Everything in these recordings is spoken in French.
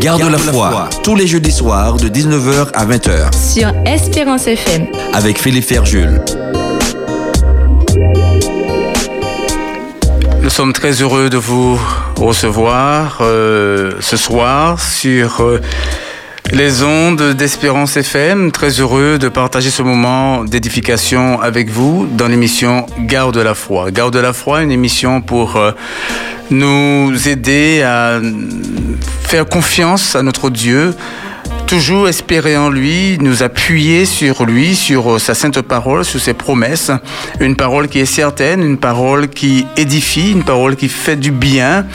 Garde la foi, tous les jeudis soirs de 19h à 20h. Sur Espérance FM. Avec Philippe Ferjul. Nous sommes très heureux de vous recevoir euh, ce soir sur euh, les ondes d'Espérance FM. Très heureux de partager ce moment d'édification avec vous dans l'émission Garde la foi. Garde la foi, une émission pour euh, nous aider à faire confiance à notre Dieu toujours espérer en lui, nous appuyer sur lui, sur euh, sa sainte parole, sur ses promesses. Une parole qui est certaine, une parole qui édifie, une parole qui fait du bien,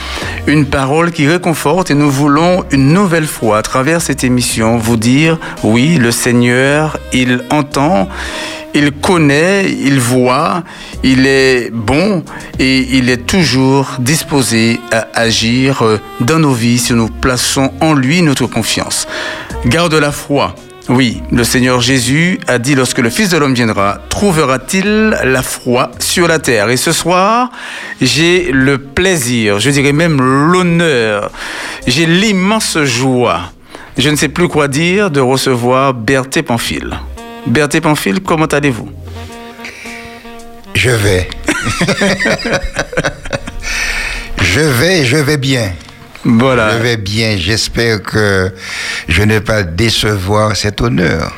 une parole qui réconforte. Et nous voulons une nouvelle fois, à travers cette émission, vous dire, oui, le Seigneur, il entend il connaît, il voit, il est bon et il est toujours disposé à agir dans nos vies si nous plaçons en lui notre confiance. Garde la foi. Oui, le Seigneur Jésus a dit lorsque le Fils de l'homme viendra, trouvera-t-il la foi sur la terre? Et ce soir, j'ai le plaisir, je dirais même l'honneur, j'ai l'immense joie, je ne sais plus quoi dire, de recevoir Berthé Pamphile. Berthé Pamphile, comment allez-vous? Je vais. je vais, je vais bien. Voilà. Je vais bien. J'espère que je ne vais pas décevoir cet honneur.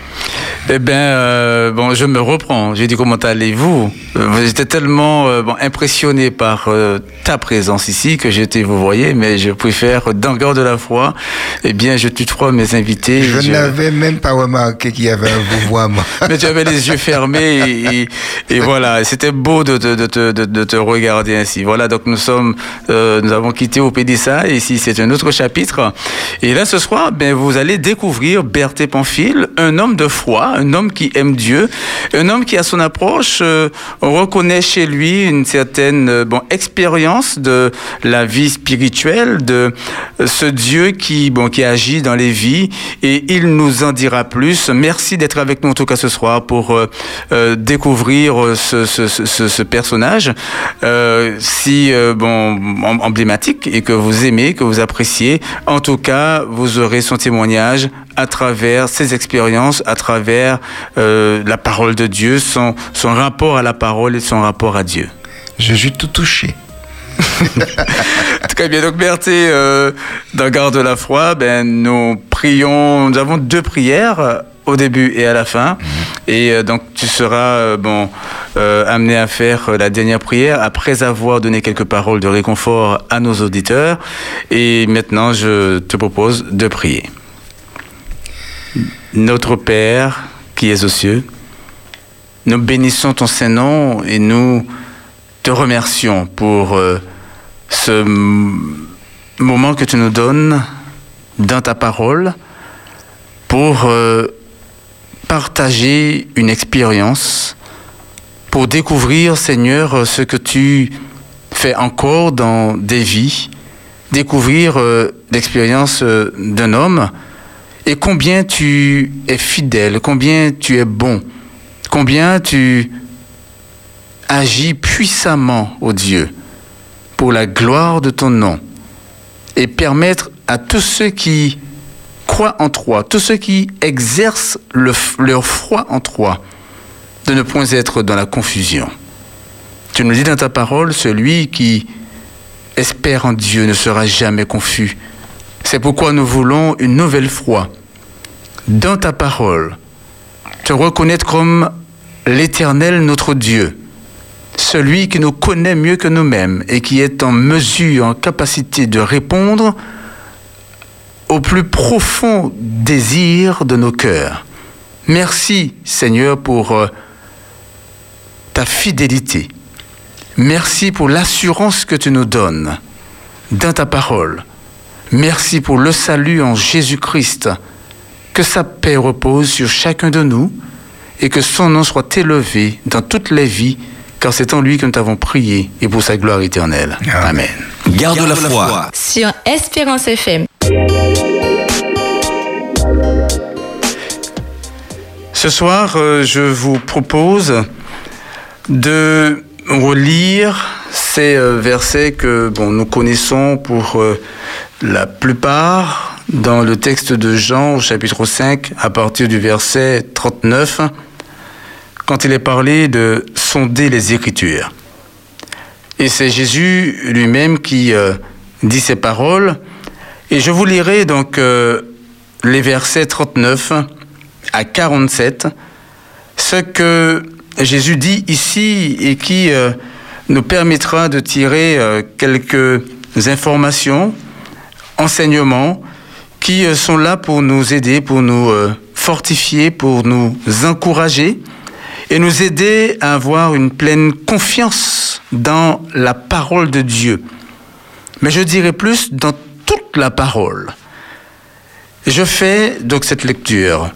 Eh bien, euh, bon, je me reprends. J'ai dit comment allez-vous? J'étais tellement euh, bon, impressionné par euh, ta présence ici que j'étais, vous voyez, mais je préfère, le de la foi, eh bien, je tutoie mes invités. Je, n'avais même pas remarqué qu'il y avait un vouvoiement. mais tu avais les yeux fermés et, et, et voilà, c'était beau de, de, de, de, te regarder ainsi. Voilà, donc nous sommes, nous avons quitté au Pédissa, et c'est un autre chapitre. Et là, ce soir, ben, vous allez découvrir Berthé Pamphile, un homme de foi, un homme qui aime Dieu, un homme qui, à son approche, euh, reconnaît chez lui une certaine euh, bon, expérience de la vie spirituelle, de euh, ce Dieu qui, bon, qui agit dans les vies, et il nous en dira plus. Merci d'être avec nous en tout cas ce soir pour découvrir ce personnage si bon emblématique et que vous aimez, que vous appréciez. En tout cas, vous aurez son témoignage à travers ses expériences, à travers euh, la parole de Dieu, son, son rapport à la parole et son rapport à Dieu. Je suis tout touché. Très bien. Donc, Berthé, euh, dans Garde de la foi, ben, nous prions, nous avons deux prières au début et à la fin. -hmm. Et euh, donc, tu seras euh, bon, euh, amené à faire la dernière prière après avoir donné quelques paroles de réconfort à nos auditeurs. Et maintenant, je te propose de prier. Notre Père qui es aux cieux, nous bénissons ton Saint-Nom et nous te remercions pour euh, ce moment que tu nous donnes dans ta parole pour euh, partager une expérience, pour découvrir, Seigneur, ce que tu fais encore dans des vies, découvrir euh, l'expérience d'un homme et combien tu es fidèle, combien tu es bon, combien tu agis puissamment, ô Dieu, pour la gloire de ton nom, et permettre à tous ceux qui en toi, tous ceux qui exercent le, leur foi en toi, de ne point être dans la confusion. Tu nous dis dans ta parole, celui qui espère en Dieu ne sera jamais confus. C'est pourquoi nous voulons une nouvelle foi dans ta parole, te reconnaître comme l'Éternel notre Dieu, celui qui nous connaît mieux que nous-mêmes et qui est en mesure, en capacité de répondre au plus profond désir de nos cœurs. Merci Seigneur pour euh, ta fidélité. Merci pour l'assurance que tu nous donnes dans ta parole. Merci pour le salut en Jésus-Christ. Que sa paix repose sur chacun de nous et que son nom soit élevé dans toutes les vies, car c'est en lui que nous t'avons prié et pour sa gloire éternelle. Amen. Garde, Garde la, la foi. foi. Sur Espérance FM. Ce soir, euh, je vous propose de relire ces euh, versets que bon, nous connaissons pour euh, la plupart dans le texte de Jean au chapitre 5 à partir du verset 39 quand il est parlé de sonder les Écritures. Et c'est Jésus lui-même qui dit ces paroles. Et je vous lirai donc les versets 39 à 47, ce que Jésus dit ici et qui euh, nous permettra de tirer quelques informations, enseignements qui sont là pour nous aider, pour nous fortifier, pour nous encourager et nous aider à avoir une pleine confiance dans la parole de Dieu. Mais je dirais plus dans toute la parole. Je fais donc cette lecture.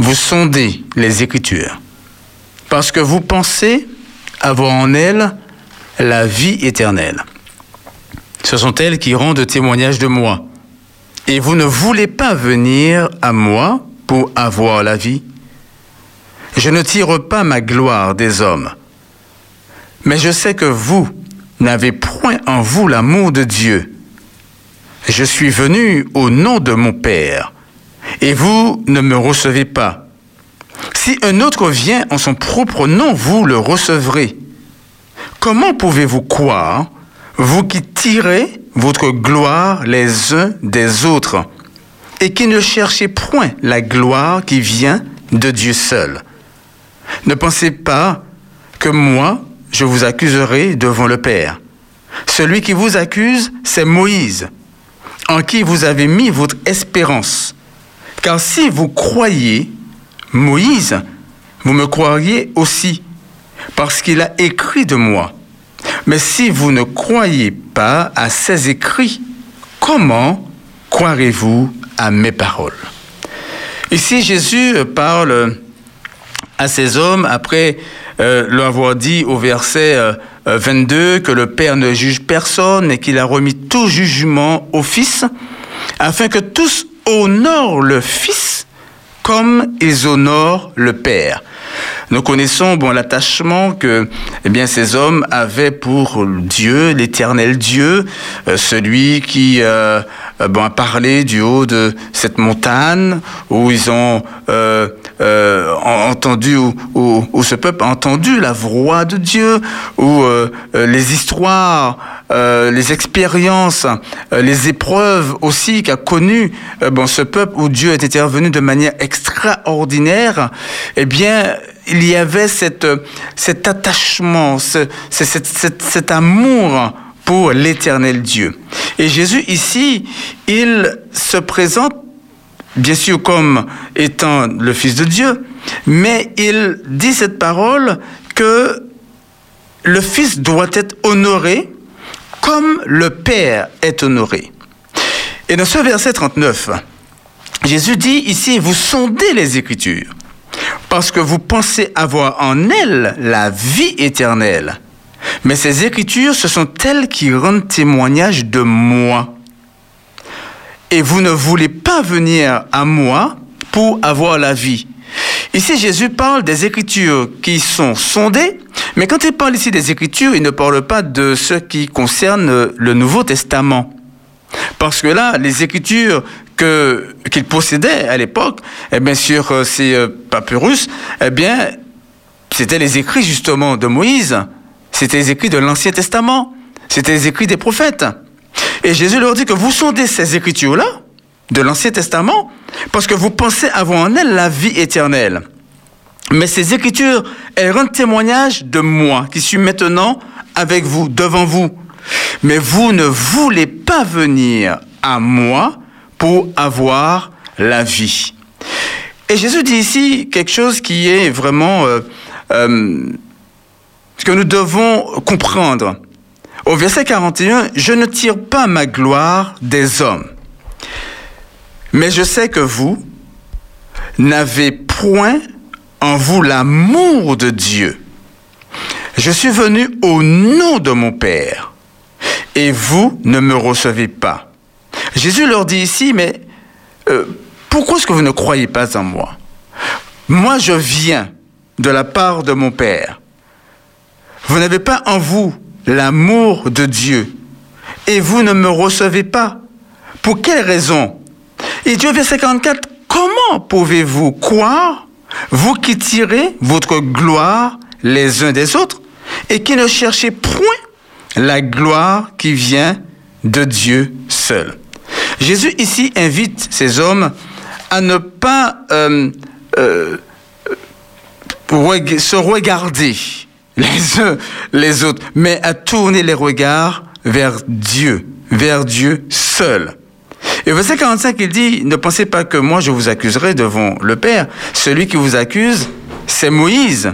Vous sondez les Écritures parce que vous pensez avoir en elles la vie éternelle. Ce sont elles qui rendent témoignage de moi. Et vous ne voulez pas venir à moi pour avoir la vie je ne tire pas ma gloire des hommes. Mais je sais que vous n'avez point en vous l'amour de Dieu. Je suis venu au nom de mon Père, et vous ne me recevez pas. Si un autre vient en son propre nom, vous le recevrez. Comment pouvez-vous croire, vous qui tirez votre gloire les uns des autres, et qui ne cherchez point la gloire qui vient de Dieu seul? Ne pensez pas que moi, je vous accuserai devant le Père. Celui qui vous accuse, c'est Moïse, en qui vous avez mis votre espérance. Car si vous croyez Moïse, vous me croiriez aussi, parce qu'il a écrit de moi. Mais si vous ne croyez pas à ses écrits, comment croirez-vous à mes paroles? Ici, Jésus parle à ces hommes après euh, leur avoir dit au verset 22 euh, que le Père ne juge personne et qu'il a remis tout jugement au Fils, afin que tous honorent le Fils comme ils honorent le Père. Nous connaissons bon l'attachement que eh bien ces hommes avaient pour Dieu, l'éternel Dieu, euh, celui qui euh, bon, a parlé du haut de cette montagne où ils ont euh, euh entendu, où, où, ce peuple a entendu la voix de Dieu, où les histoires, les expériences, les épreuves aussi qu'a connu bon ce peuple où Dieu est intervenu de manière extraordinaire, eh bien il y avait cette, cet attachement, ce, cet, cet, cet amour pour l'éternel Dieu. Et Jésus ici, il se présente bien sûr comme étant le Fils de Dieu, mais il dit cette parole que le Fils doit être honoré comme le Père est honoré. Et dans ce verset 39, Jésus dit ici, vous sondez les Écritures parce que vous pensez avoir en elles la vie éternelle. Mais ces écritures, ce sont elles qui rendent témoignage de moi. Et vous ne voulez pas venir à moi pour avoir la vie. Ici, Jésus parle des écritures qui sont sondées, mais quand il parle ici des écritures, il ne parle pas de ce qui concerne le Nouveau Testament. Parce que là, les écritures qu'il possédait à l'époque, eh bien, sur euh, ces euh, papyrus, eh bien, c'était les écrits justement de Moïse, c'était les écrits de l'Ancien Testament, c'était les écrits des prophètes. Et Jésus leur dit que vous sondez ces écritures-là, de l'Ancien Testament, parce que vous pensez avoir en elles la vie éternelle. Mais ces écritures, elles rendent témoignage de moi, qui suis maintenant avec vous, devant vous. Mais vous ne voulez pas venir à moi pour avoir la vie. Et Jésus dit ici quelque chose qui est vraiment euh, euh, ce que nous devons comprendre. Au verset 41, je ne tire pas ma gloire des hommes, mais je sais que vous n'avez point en vous l'amour de Dieu. Je suis venu au nom de mon Père, et vous ne me recevez pas. Jésus leur dit ici, mais euh, pourquoi est-ce que vous ne croyez pas en moi? Moi, je viens de la part de mon Père. Vous n'avez pas en vous l'amour de Dieu et vous ne me recevez pas. Pour quelle raison? Dit au verset 44, comment pouvez-vous croire, vous qui tirez votre gloire les uns des autres et qui ne cherchez point la gloire qui vient de Dieu seul? Jésus ici invite ces hommes à ne pas euh, euh, se regarder les uns les autres, mais à tourner les regards vers Dieu, vers Dieu seul. Et verset 45, il dit, ne pensez pas que moi je vous accuserai devant le Père. Celui qui vous accuse, c'est Moïse,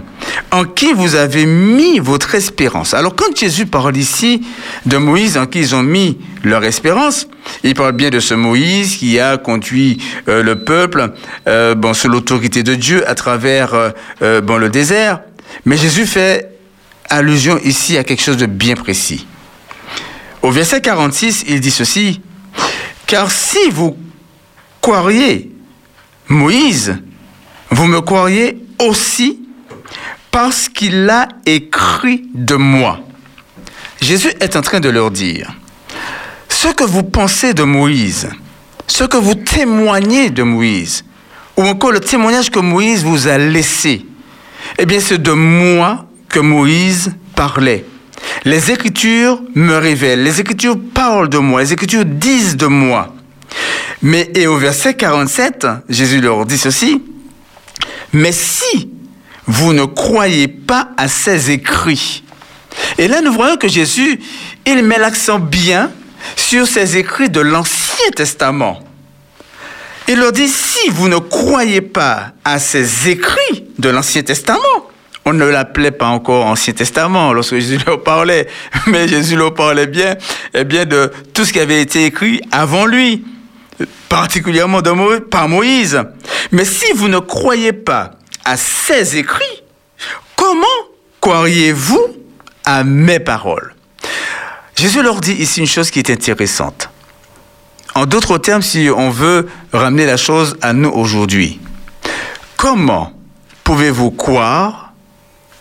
en qui vous avez mis votre espérance. Alors quand Jésus parle ici de Moïse, en qui ils ont mis leur espérance, il parle bien de ce Moïse qui a conduit euh, le peuple euh, bon, sous l'autorité de Dieu à travers euh, bon, le désert. Mais Jésus fait allusion ici à quelque chose de bien précis. Au verset 46, il dit ceci, car si vous croiriez Moïse, vous me croiriez aussi parce qu'il a écrit de moi. Jésus est en train de leur dire, ce que vous pensez de Moïse, ce que vous témoignez de Moïse, ou encore le témoignage que Moïse vous a laissé, eh bien c'est de moi Moïse parlait. Les Écritures me révèlent, les Écritures parlent de moi, les Écritures disent de moi. Mais et au verset 47, Jésus leur dit ceci, mais si vous ne croyez pas à ces écrits, et là nous voyons que Jésus, il met l'accent bien sur ces écrits de l'Ancien Testament. Il leur dit, si vous ne croyez pas à ces écrits de l'Ancien Testament, on ne l'appelait pas encore Ancien Testament lorsque Jésus leur parlait, mais Jésus leur parlait bien, eh bien de tout ce qui avait été écrit avant lui, particulièrement par Moïse. Mais si vous ne croyez pas à ces écrits, comment croiriez-vous à mes paroles? Jésus leur dit ici une chose qui est intéressante. En d'autres termes, si on veut ramener la chose à nous aujourd'hui, comment pouvez-vous croire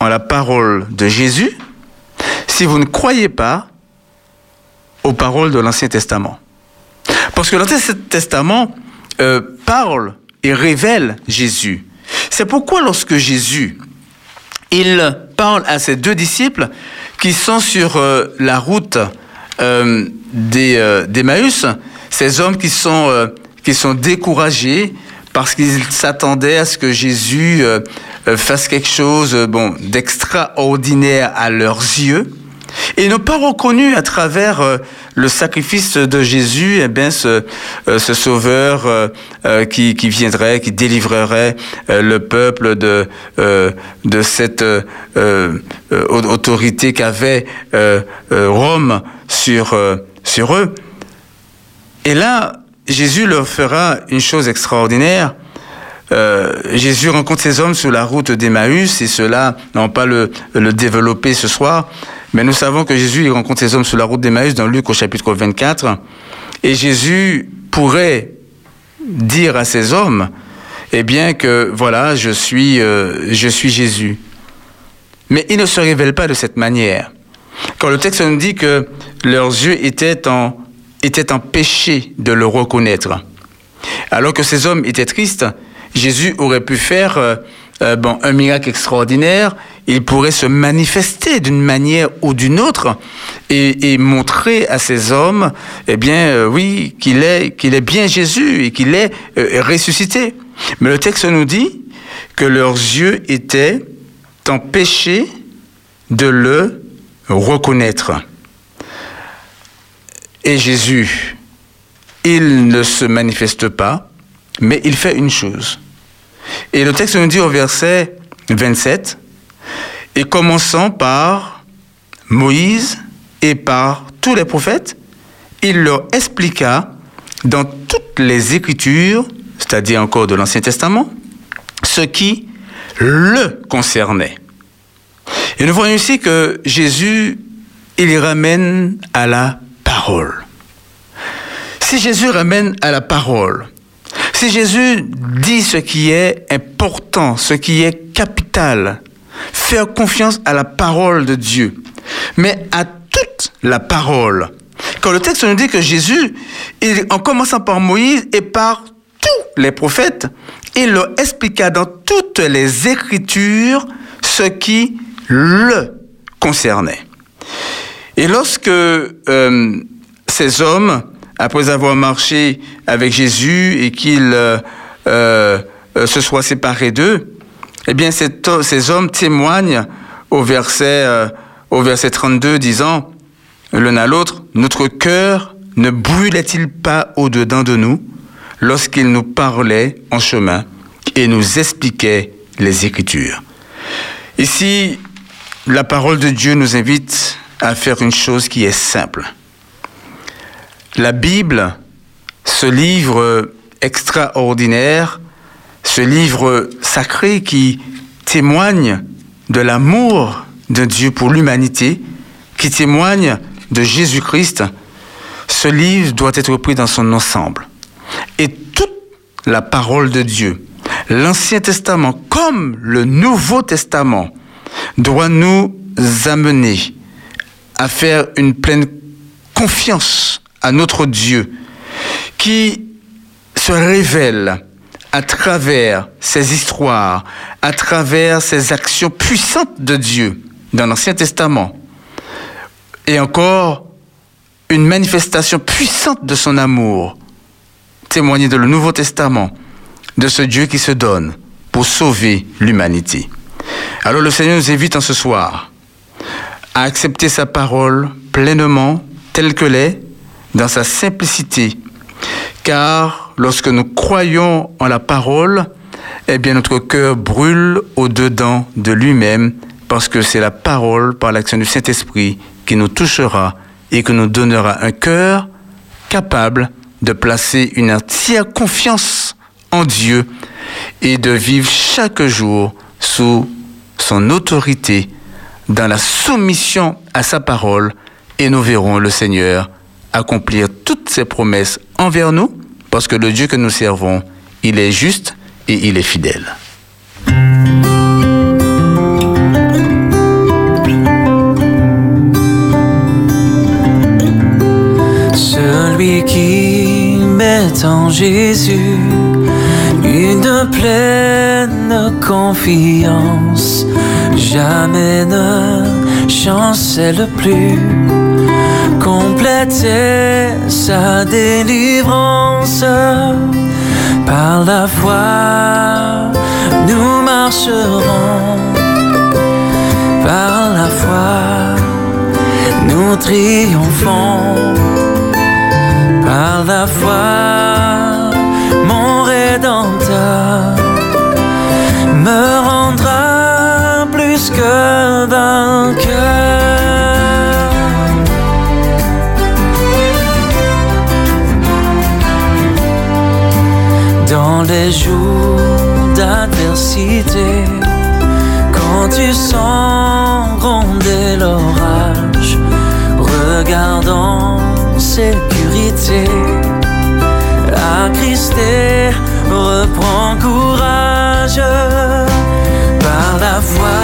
en la parole de Jésus si vous ne croyez pas aux paroles de l'Ancien Testament Parce que l'Ancien Testament euh, parle et révèle Jésus. C'est pourquoi lorsque Jésus, il parle à ses deux disciples qui sont sur euh, la route euh, euh, d'Emmaüs, ces hommes qui sont, qui sont découragés parce qu'ils s'attendaient à ce que Jésus fasse quelque chose bon, d'extraordinaire à leurs yeux. Et n'ont pas reconnu à travers euh, le sacrifice de Jésus eh bien, ce, euh, ce sauveur euh, qui, qui, viendrait, qui délivrerait le peuple de, de cette autorité qu'avait Rome sur, sur eux. Et là, Jésus leur fera une chose extraordinaire. Jésus rencontre ces hommes sur la route d'Emmaüs et cela, n'ont pas le, le développer ce soir, mais nous savons que Jésus il rencontre ces hommes sur la route d'Emmaüs dans Luc au chapitre 24. Et Jésus pourrait dire à ces hommes, eh bien que voilà, je suis, euh, je suis Jésus. Mais il ne se révèle pas de cette manière. Quand le texte nous dit que leurs yeux étaient en, étaient empêchés de le reconnaître. Alors que ces hommes étaient tristes, Jésus aurait pu faire euh, euh, un miracle extraordinaire, il pourrait se manifester d'une manière ou d'une autre et, montrer à ces hommes, eh bien, euh, oui, qu'il est, qu'il est bien Jésus et qu'il est ressuscité. Mais le texte nous dit que leurs yeux étaient empêchés de le reconnaître. Et Jésus, il ne se manifeste pas, mais il fait une chose. Et le texte nous dit au verset 27, et commençant par Moïse et par tous les prophètes, il leur expliqua dans toutes les Écritures, c'est-à-dire encore de l'Ancien Testament, ce qui le concernait. Et nous voyons ici que Jésus, il ramène à la parole. Si Jésus ramène à la parole, si Jésus dit ce qui est important, ce qui est capital, faire confiance à la parole de Dieu, mais à toute la parole. Quand le texte nous dit que Jésus, en commençant par Moïse et par tous les prophètes, il leur expliqua dans toutes les Écritures ce qui le concernait. Et lorsque euh, ces hommes, après avoir marché avec Jésus et qu'ils euh, euh, se soient séparés d'eux, eh bien, ces hommes témoignent au verset, au verset 32 disant, l'un à l'autre, notre cœur ne brûlait-il pas au-dedans de nous lorsqu'il nous parlait en chemin et nous expliquait les Écritures? Ici, la parole de Dieu nous invite à faire une chose qui est simple. La Bible, ce livre extraordinaire, ce livre sacré qui témoigne de l'amour de Dieu pour l'humanité, qui témoigne de Jésus-Christ, ce livre doit être pris dans son ensemble. Et toute la parole de Dieu, l'Ancien Testament comme le Nouveau Testament, doit nous amener à faire une pleine confiance à notre Dieu qui se révèle à travers ces histoires, à travers ces actions puissantes de Dieu dans l'Ancien Testament. Et encore, une manifestation puissante de son amour, témoignée dans le Nouveau Testament, de ce Dieu qui se donne pour sauver l'humanité. Alors le Seigneur nous invite en ce soir à accepter sa parole pleinement, telle que l'est, dans sa simplicité. Car lorsque nous croyons en la parole, eh bien notre cœur brûle au-dedans de lui-même, parce que c'est la parole, par l'action du Saint-Esprit, qui nous touchera et qui nous donnera un cœur capable de placer une entière confiance en Dieu et de vivre chaque jour sous son autorité dans la soumission à sa parole et nous verrons le Seigneur accomplir toutes ses promesses envers nous parce que le Dieu que nous servons, il est juste et il est fidèle. Celui qui met en Jésus une pleine confiance jamais ne chancelle plus. Compléter sa délivrance par la foi, nous marcherons. Par la foi, nous triomphons. Par la foi, mon Rédempteur me rendra plus que vainqueur. Les jours d'adversité, quand tu sens gronder l'orage, regarde sécurité, attristé, reprends courage. Par la foi,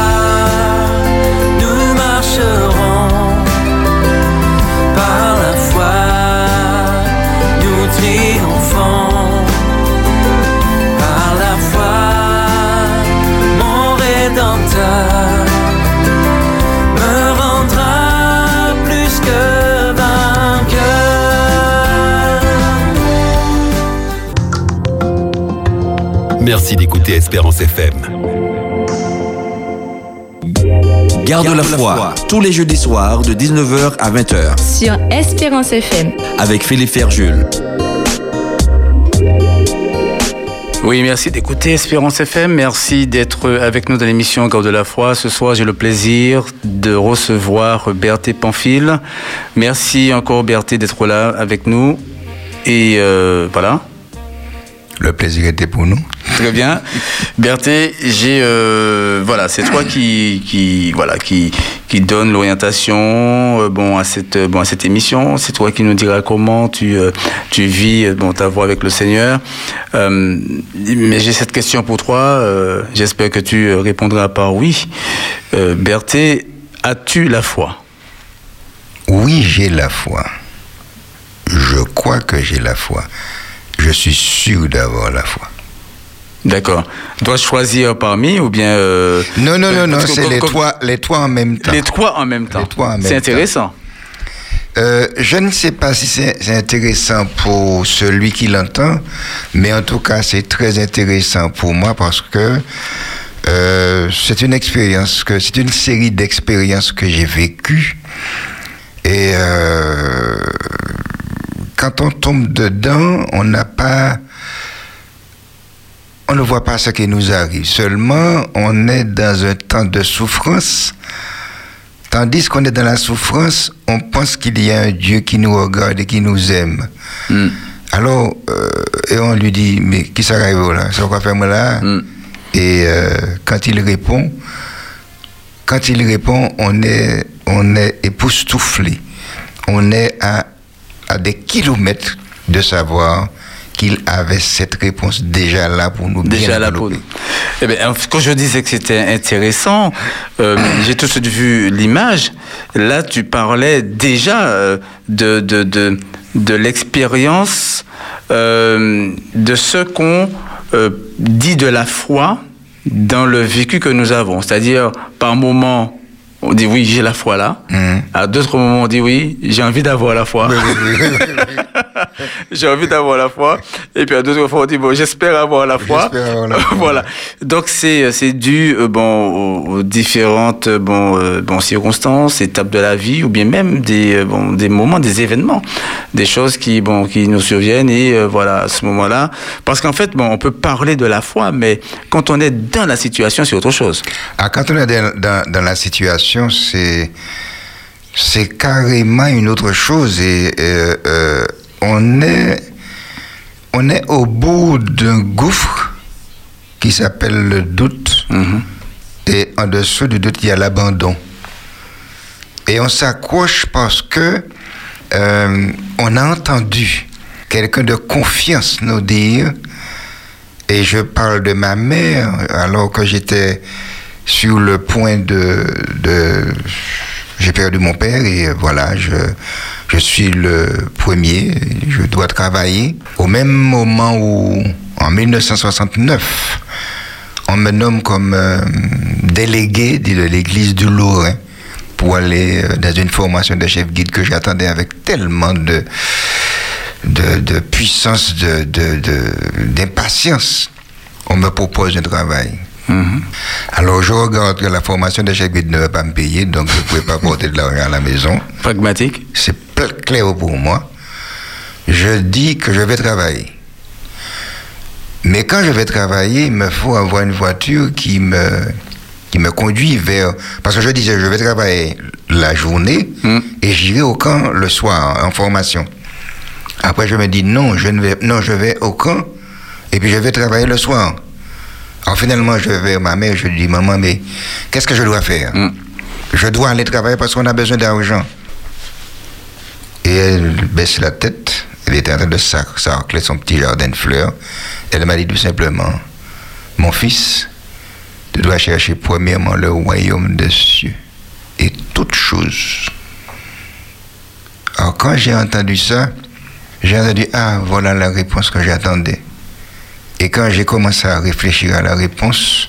Merci d'écouter Espérance FM. Garde la foi, tous les jeudis soirs de 19h à 20h, Sur Espérance FM. avec Philippe Ferjul. Oui, merci d'écouter Espérance FM. Merci d'être avec nous dans l'émission Garde de la foi. Ce soir, j'ai le plaisir de recevoir Berthé Pamphile. Merci encore, Berthé, d'être là avec nous. Et euh, voilà. Le plaisir était pour nous. Très bien. Berthé, j'ai euh, voilà, c'est toi qui qui donne l'orientation euh, bon à cette émission. C'est toi qui nous diras comment tu euh, vis bon ta voie avec le Seigneur. Mais j'ai cette question pour toi. J'espère que tu répondras par oui. Berthé, as-tu la foi? Oui, j'ai la foi. Je crois que j'ai la foi. je suis sûr d'avoir la foi. D'accord. Dois-je choisir parmi ou bien... euh, Non, non, non, non, parce que c'est les trois, les trois en même temps. Les trois en même temps. C'est intéressant. Euh, je ne sais pas si c'est c'est intéressant pour celui qui l'entend, mais en tout cas, c'est très intéressant pour moi parce que euh, c'est une expérience, que c'est une série d'expériences que j'ai vécues. Et euh, quand on tombe dedans, on n'a pas. On ne voit pas ce qui nous arrive. Seulement, on est dans un temps de souffrance. Tandis qu'on est dans la souffrance, on pense qu'il y a un Dieu qui nous regarde et qui nous aime. Mm. Alors, euh, et on lui dit, mais qui ça arrive là? C'est quoi faire là Mm. Et euh, quand il répond, quand il répond, on est, on est époustouflé. On est à, à des kilomètres de savoir qu'il avait cette réponse déjà là pour nous Déjà là pour nous. Eh bien, quand je disais que c'était intéressant, euh, j'ai tout de suite vu l'image. Là, tu parlais déjà euh, de, de, de, de l'expérience euh, de ce qu'on dit de la foi dans le vécu que nous avons. C'est-à-dire, par moments, on dit oui, j'ai la foi là. Mhm. À d'autres moments, on dit oui, j'ai envie d'avoir la foi. J'ai envie d'avoir la foi. Et puis à d'autres fois, on dit, bon, j'espère avoir la foi. Avoir la foi. voilà. Donc c'est, c'est dû euh, bon, aux, aux différentes euh, bon, euh, bon, circonstances, étapes de la vie, ou bien même des, euh, bon, des moments, des événements, des choses qui, bon, qui nous surviennent. Et voilà, à ce moment-là. Parce qu'en fait, bon, on peut parler de la foi, mais quand on est dans la situation, c'est autre chose. Ah, quand on est dans, dans- dans la situation, c'est c'est carrément une autre chose et euh, on est on est au bout d'un gouffre qui s'appelle le doute Mhm. et en dessous du doute il y a l'abandon et on s'accroche parce que euh, on a entendu quelqu'un de confiance nous dire et je parle de ma mère alors que j'étais sur le point de, de j'ai perdu mon père et euh, voilà, je, je suis le premier, je dois travailler. Au même moment où, en 1969, on me nomme comme euh, délégué de l'église du Lorrain pour aller euh, dans une formation de chef guide que j'attendais avec tellement de, de, puissance, de, de- de- d'impatience. On me propose un travail. Mhm. Alors je regarde que la formation de chef guide ne va pas me payer, donc je ne pouvais pas porter de l'argent à la maison. Pragmatique. C'est clair pour moi. Je dis que je vais travailler. Mais quand je vais travailler, il me faut avoir une voiture qui me, qui me conduit vers... Parce que je disais, je vais travailler la journée Mm. et j'irai au camp le soir en formation. Après, je me dis, non, je, ne vais, non, je vais au camp et puis je vais travailler le soir. Alors finalement, je vais vers ma mère, je lui dis, maman, mais qu'est-ce que je dois faire Mm. Je dois aller travailler parce qu'on a besoin d'argent. Et elle baisse la tête. Elle était en train de sarcler son petit jardin de fleurs. Elle m'a dit tout simplement, mon fils, tu dois chercher premièrement le royaume des cieux et toutes choses. Alors quand j'ai entendu ça, j'ai entendu, ah, voilà la réponse que j'attendais. Et quand j'ai commencé à réfléchir à la réponse,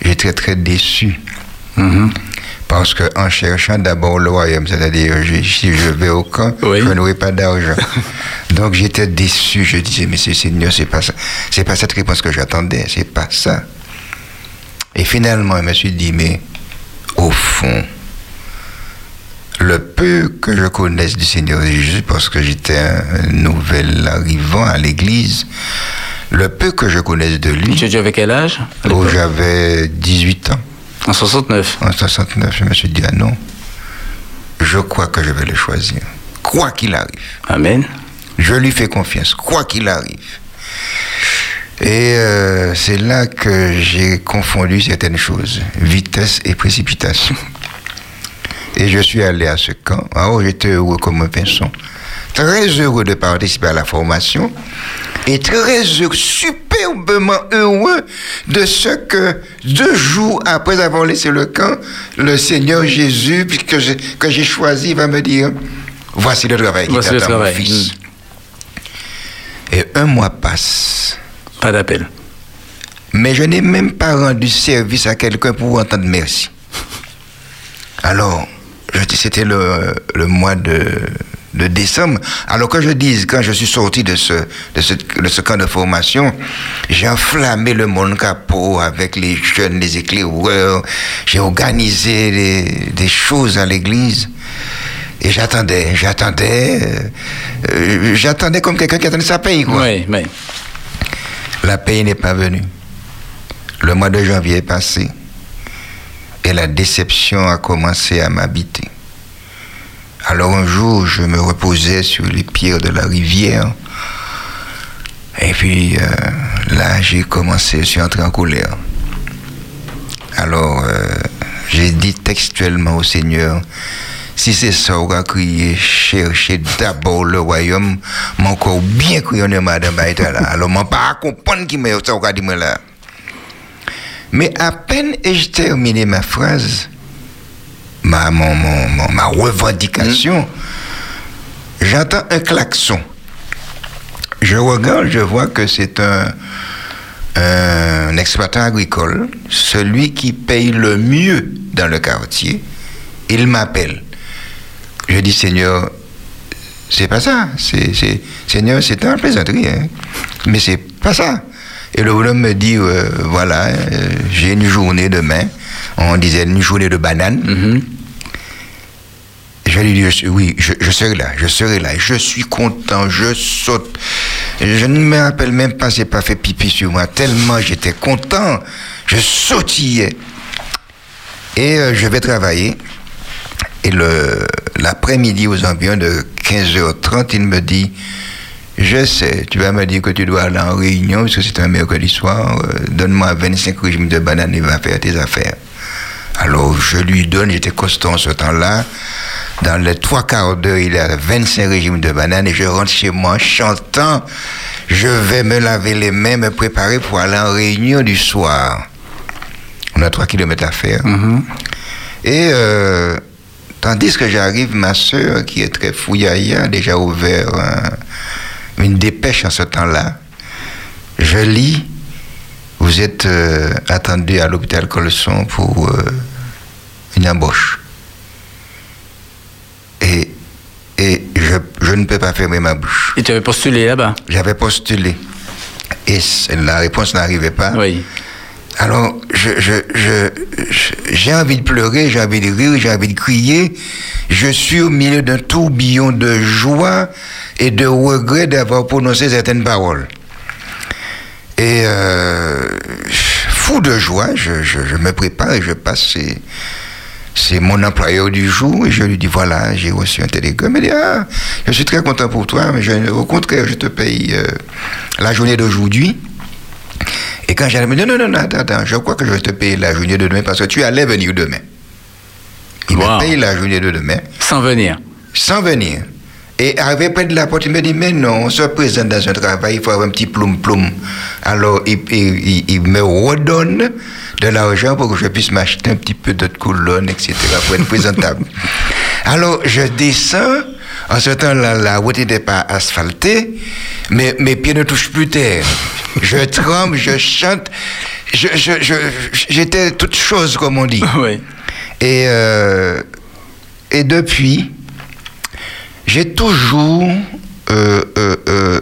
j'étais très déçu. Mhm. Parce que en cherchant d'abord le royaume, c'est-à-dire si je vais au camp, Oui. je n'aurai pas d'argent. Donc j'étais déçu. Je disais, mais Seigneur, c'est pas ça. C'est pas cette réponse que j'attendais. C'est pas ça. Et finalement, je me suis dit, mais au fond, le peu que je connaisse du Seigneur Jésus, parce que j'étais un nouvel arrivant à l'église, le peu que je connaisse de lui, Tu tu avais quel âge oh, j'avais 18 ans. En 69. En 69, je me suis dit, ah non, je crois que je vais le choisir. Quoi qu'il arrive. Amen. Je lui fais confiance, quoi qu'il arrive. Et euh, c'est là que j'ai confondu certaines choses, vitesse et précipitation. Et je suis allé à ce camp. Ah, oh, j'étais heureux comme un pinson. Très heureux de participer à la formation. Et très heureux, superbement heureux de ce que deux jours après avoir laissé le camp, le Seigneur Jésus, puisque j'ai- que j'ai choisi, va me dire, voici le travail qui Voici le t'attend, mon travail. fils. Et un mois passe. Pas d'appel. Mais je n'ai même pas rendu service à quelqu'un pour entendre merci. Alors, c'était le, le mois de, de décembre. Alors que je dis, quand je suis sorti de ce, de ce, de ce camp de formation, j'ai enflammé le monde capot avec les jeunes, les éclaireurs. J'ai organisé des, des choses à l'église. Et j'attendais, j'attendais, euh, j'attendais comme quelqu'un qui attendait sa paye, quoi. Oui, mais La paye n'est pas venue. Le mois de janvier est passé et la déception a commencé à m'habiter. Alors un jour, je me reposais sur les pierres de la rivière et puis euh, là, j'ai commencé, je suis en colère. Alors, euh, j'ai dit textuellement au Seigneur, si c'est ça, on va crier, chercher d'abord le royaume, mon corps bien crié, on est madame là. Alors, je pas comprendre qui m'a moi là. Mais à peine ai-je terminé ma phrase, ma, revendication, j'entends un klaxon. Je regarde, je vois que c'est un, exploitant agricole, celui qui paye le mieux dans le quartier. Il m'appelle. Je dis, Seigneur, c'est pas ça. Seigneur, c'est un plaisanterie, hein. mais c'est pas ça. Et le bonhomme me dit, euh, voilà, euh, j'ai une journée demain. On disait une journée de banane. Mhm. Je lui dis, oui, je, je serai là, je serai là. Je suis content, je saute. Je ne me rappelle même pas, j'ai pas fait pipi sur moi, tellement j'étais content. Je sautillais. Et euh, je vais travailler. Et l'après-midi, aux environs de 15h30, il me dit, je sais, tu vas me dire que tu dois aller en réunion, parce que c'est un mercredi soir, euh, donne-moi 25 régimes de bananes et va faire tes affaires. Alors je lui donne, j'étais costaud en ce temps-là. Dans les trois quarts d'heure, il a 25 régimes de bananes et je rentre chez moi chantant. Je vais me laver les mains, me préparer pour aller en réunion du soir. On a trois kilomètres à faire. Et euh, tandis que j'arrive, ma soeur, qui est très fouillaya, a déjà ouvert un- une dépêche en ce temps-là. Je lis, vous êtes euh, attendu à l'hôpital Colson pour euh, une embauche. Et, et je, je ne peux pas fermer ma bouche. Et tu avais postulé là-bas? J'avais postulé. Et la réponse n'arrivait pas. Oui. Alors, je, je, j'ai envie de pleurer, j'ai envie de rire, j'ai envie de crier. Je suis au milieu d'un tourbillon de joie et de regret d'avoir prononcé certaines paroles. Et euh, fou de joie, je, me prépare et je passe. C'est, mon employeur du jour et je lui dis voilà, j'ai reçu un télégramme. Il dit ah, je suis très content pour toi, mais au contraire, je te paye euh, la journée d'aujourd'hui. Et quand j'allais me dire, non, non, non, attends, attends, je crois que je vais te payer la journée de demain parce que tu allais venir demain. Il Wow. me paye la journée de demain Sans venir. sans venir. Et arrivé près de la porte, il me dit, mais non, on se présente dans un travail, il faut avoir un petit ploum-ploum. Alors, il, il- il- il me redonne de l'argent pour que je puisse m'acheter un petit peu de colonne, etc., pour être présentable. Alors, je descends. En ce temps-là, la route n'était pas asphaltée, mais mes pieds ne touchent plus terre. Je tremble, je chante. Je, je, je- j'étais toute chose, comme on dit. Oui. Et, euh, et depuis, j'ai toujours euh, euh,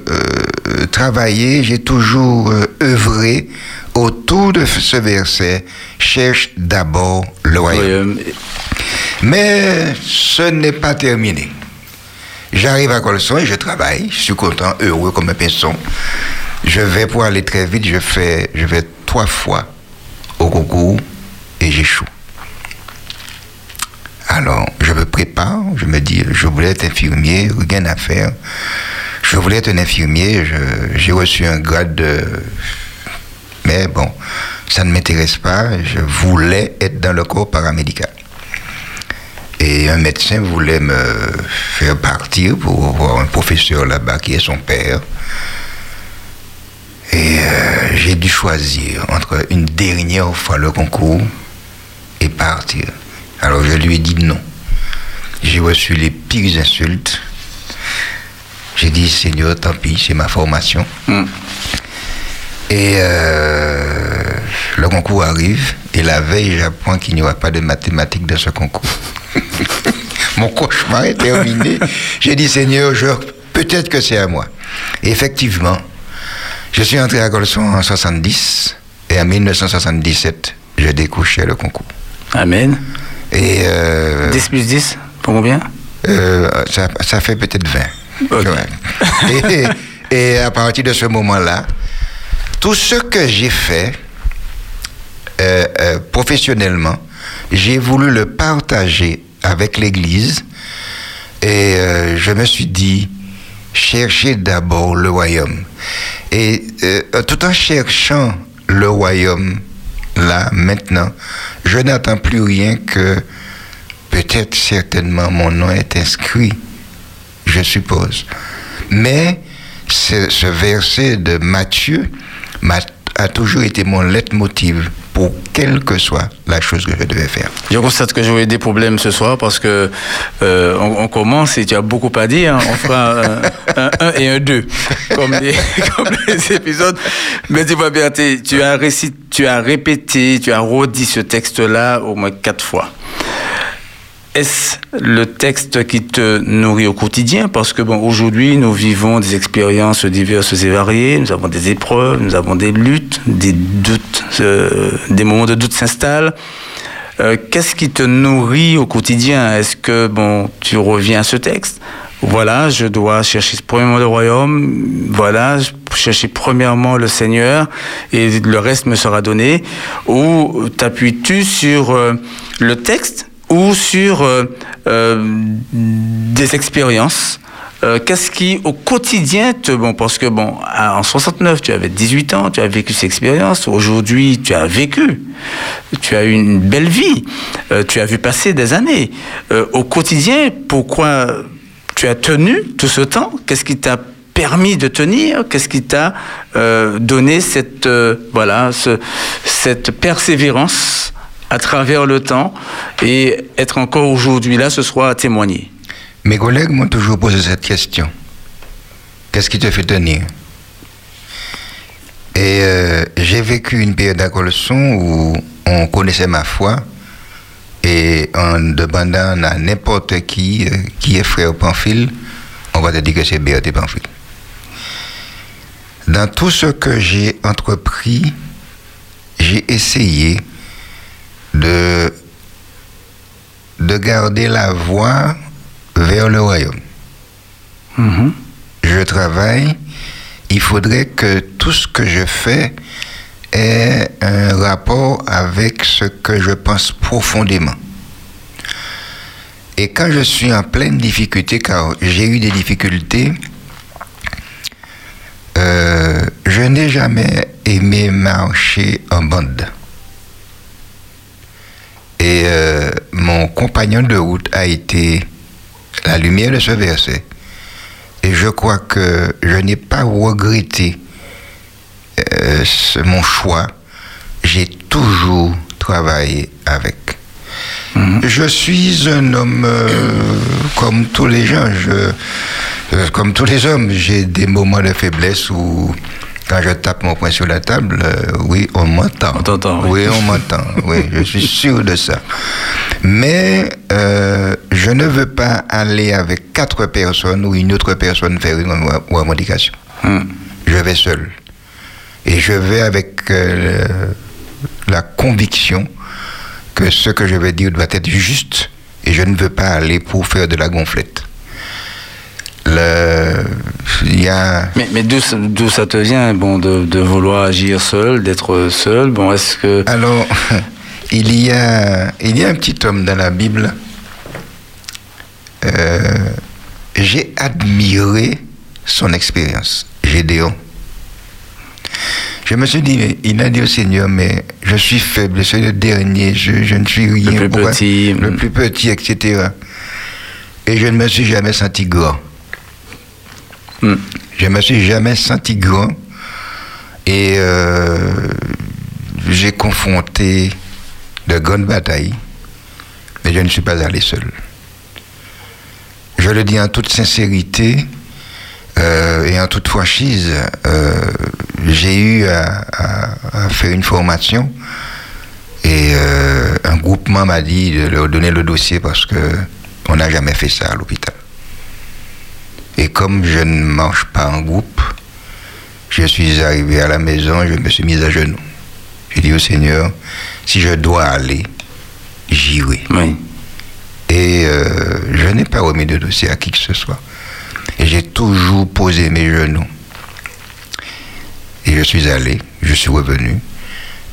travaillé, j'ai toujours œuvré autour de ce verset. Cherche d'abord le royaume. Mais ce n'est pas terminé. J'arrive à Colson et je travaille. Je suis content, heureux comme un pinson. Je vais pour aller très vite. Je fais, je vais trois fois au concours et j'échoue. Alors, je me prépare. Je me dis, je voulais être infirmier, rien à faire. Je voulais être un infirmier. J'ai reçu un grade de mais bon, ça ne m'intéresse pas. Je voulais être dans le corps paramédical. Et un médecin voulait me faire partir pour voir un professeur là-bas qui est son père. Et euh, j'ai dû choisir entre une dernière fois le concours et partir. Alors je lui ai dit non. J'ai reçu les pires insultes. J'ai dit, Seigneur, tant pis, c'est ma formation. Mm. Et euh, le concours arrive, et la veille, j'apprends qu'il n'y aura pas de mathématiques dans ce concours. Mon cauchemar est terminé. J'ai dit, Seigneur, peut-être que c'est à moi. Et effectivement, je suis entré à Golson en 70, et en 1977, je découchais le concours. Amen. Et euh, 10 plus 10, pour combien? Euh, ça, ça fait peut-être 20. Ok. Ouais. Et, et à partir de ce moment-là, tout ce que j'ai fait euh, euh, professionnellement, j'ai voulu le partager avec l'Église et euh, je me suis dit, cherchez d'abord le royaume. Et euh, tout en cherchant le royaume, là, maintenant, je n'attends plus rien que peut-être certainement mon nom est inscrit, je suppose. Mais ce, verset de Matthieu m'a- a toujours été mon leitmotiv pour quelle que soit la chose que je devais faire. Je constate que j'aurai des problèmes ce soir parce que euh, on, commence et tu as beaucoup à dire. hein. On fera un 1 et un 2 comme les, épisodes. Mais tu vois bien, tu as récit, tu as répété, tu as redit ce texte-là au moins quatre fois. Est-ce le texte qui te nourrit au quotidien? Parce que bon, aujourd'hui, nous vivons des expériences diverses et variées. Nous avons des épreuves, nous avons des luttes, des doutes, euh, des moments de doute s'installent. Euh, Qu'est-ce qui te nourrit au quotidien? Est-ce que bon, tu reviens à ce texte? Voilà, je dois chercher premièrement le royaume. Voilà, chercher premièrement le Seigneur et le reste me sera donné. Ou t'appuies-tu sur euh, le texte ou sur euh, euh, des expériences euh, Qu'est-ce qui, au quotidien, te, bon, parce que bon, en 69, tu avais 18 ans, tu as vécu ces expériences. Aujourd'hui, tu as vécu, tu as eu une belle vie, euh, tu as vu passer des années. Euh, au quotidien, pourquoi tu as tenu tout ce temps? Qu'est-ce qui t'a permis de tenir? Qu'est-ce qui t'a donné cette, voilà, ce- cette persévérance à travers le temps et être encore aujourd'hui là ce soir à témoigner Mes collègues m'ont toujours posé cette question. Qu'est-ce qui te fait tenir? Et euh, j'ai vécu une période à Colson où on connaissait ma foi et en demandant à n'importe qui euh, qui est frère Pamphile, on va te dire que c'est Béaté Pamphile. Dans tout ce que j'ai entrepris, j'ai essayé de, de garder la voie vers le royaume. Je travaille, il faudrait que tout ce que je fais ait un rapport avec ce que je pense profondément. Et quand je suis en pleine difficulté, car j'ai eu des difficultés, euh, je n'ai jamais aimé marcher en bande. Et euh, mon compagnon de route a été la lumière de ce verset. Et je crois que je n'ai pas regretté euh, ce- mon choix. J'ai toujours travaillé avec. Je suis un homme euh, comme tous les gens, je, comme tous les hommes. J'ai des moments de faiblesse où, quand je tape mon poing sur la table, euh, oui, on m'entend. On t'entend, oui. Oui, on m'entend. oui, je suis sûr de ça. Mais euh, je ne veux pas aller avec quatre personnes ou une autre personne faire une re- revendication. Hmm. Je vais seul. Et je vais avec euh, la conviction que ce que je vais dire doit être juste et je ne veux pas aller pour faire de la gonflette. Le, il y a, Mais, mais d'où, ça- d'où ça te vient bon, de, de vouloir agir seul, d'être seul Bon, est-ce que. alors, il y a, il y a un petit homme dans la Bible. Euh, j'ai admiré son expérience, Gédéon. Je me suis dit, il a dit au Seigneur, mais je suis faible, je suis le dernier, je, je ne suis rien. plus pourquoi- petit. Le plus petit, etc. Et je ne me suis jamais senti grand. Hmm. Je me suis jamais senti grand. Et euh, j'ai confronté de grandes batailles, mais je ne suis pas allé seul. Je le dis en toute sincérité, euh, et en toute franchise, euh, j'ai eu à, à- faire une formation et un groupement m'a dit de leur donner le dossier parce que on n'a jamais fait ça à l'hôpital. Et comme je ne marche pas en groupe, je suis arrivé à la maison, je me suis mis à genoux. J'ai dit au Seigneur, si je dois aller, j'irai. Oui. Et euh, je n'ai pas remis de dossier à qui que ce soit. Et j'ai toujours posé mes genoux. Et je suis allé, je suis revenu.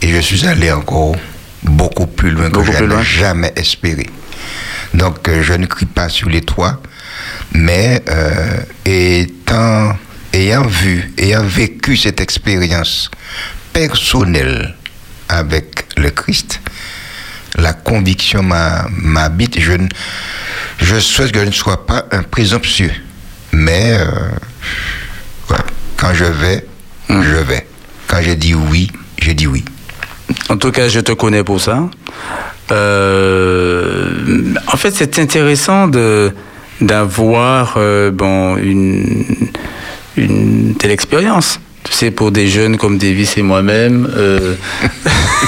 Et je suis allé encore beaucoup plus loin que je n'ai jamais espéré. Donc euh, je ne crie pas sur les toits, mais euh, étant, ayant vu, ayant vécu cette expérience personnelle avec le Christ, la conviction m'habite. Je, ne- je souhaite que je ne sois pas un présomptueux. Mais euh, ouais, quand je vais, je vais. Quand je dis oui, je dis oui. En tout cas, je te connais pour ça. Euh, en fait, c'est intéressant de d'avoir euh, bon une une telle expérience. Sais, pour des jeunes comme Davis et moi-même, euh,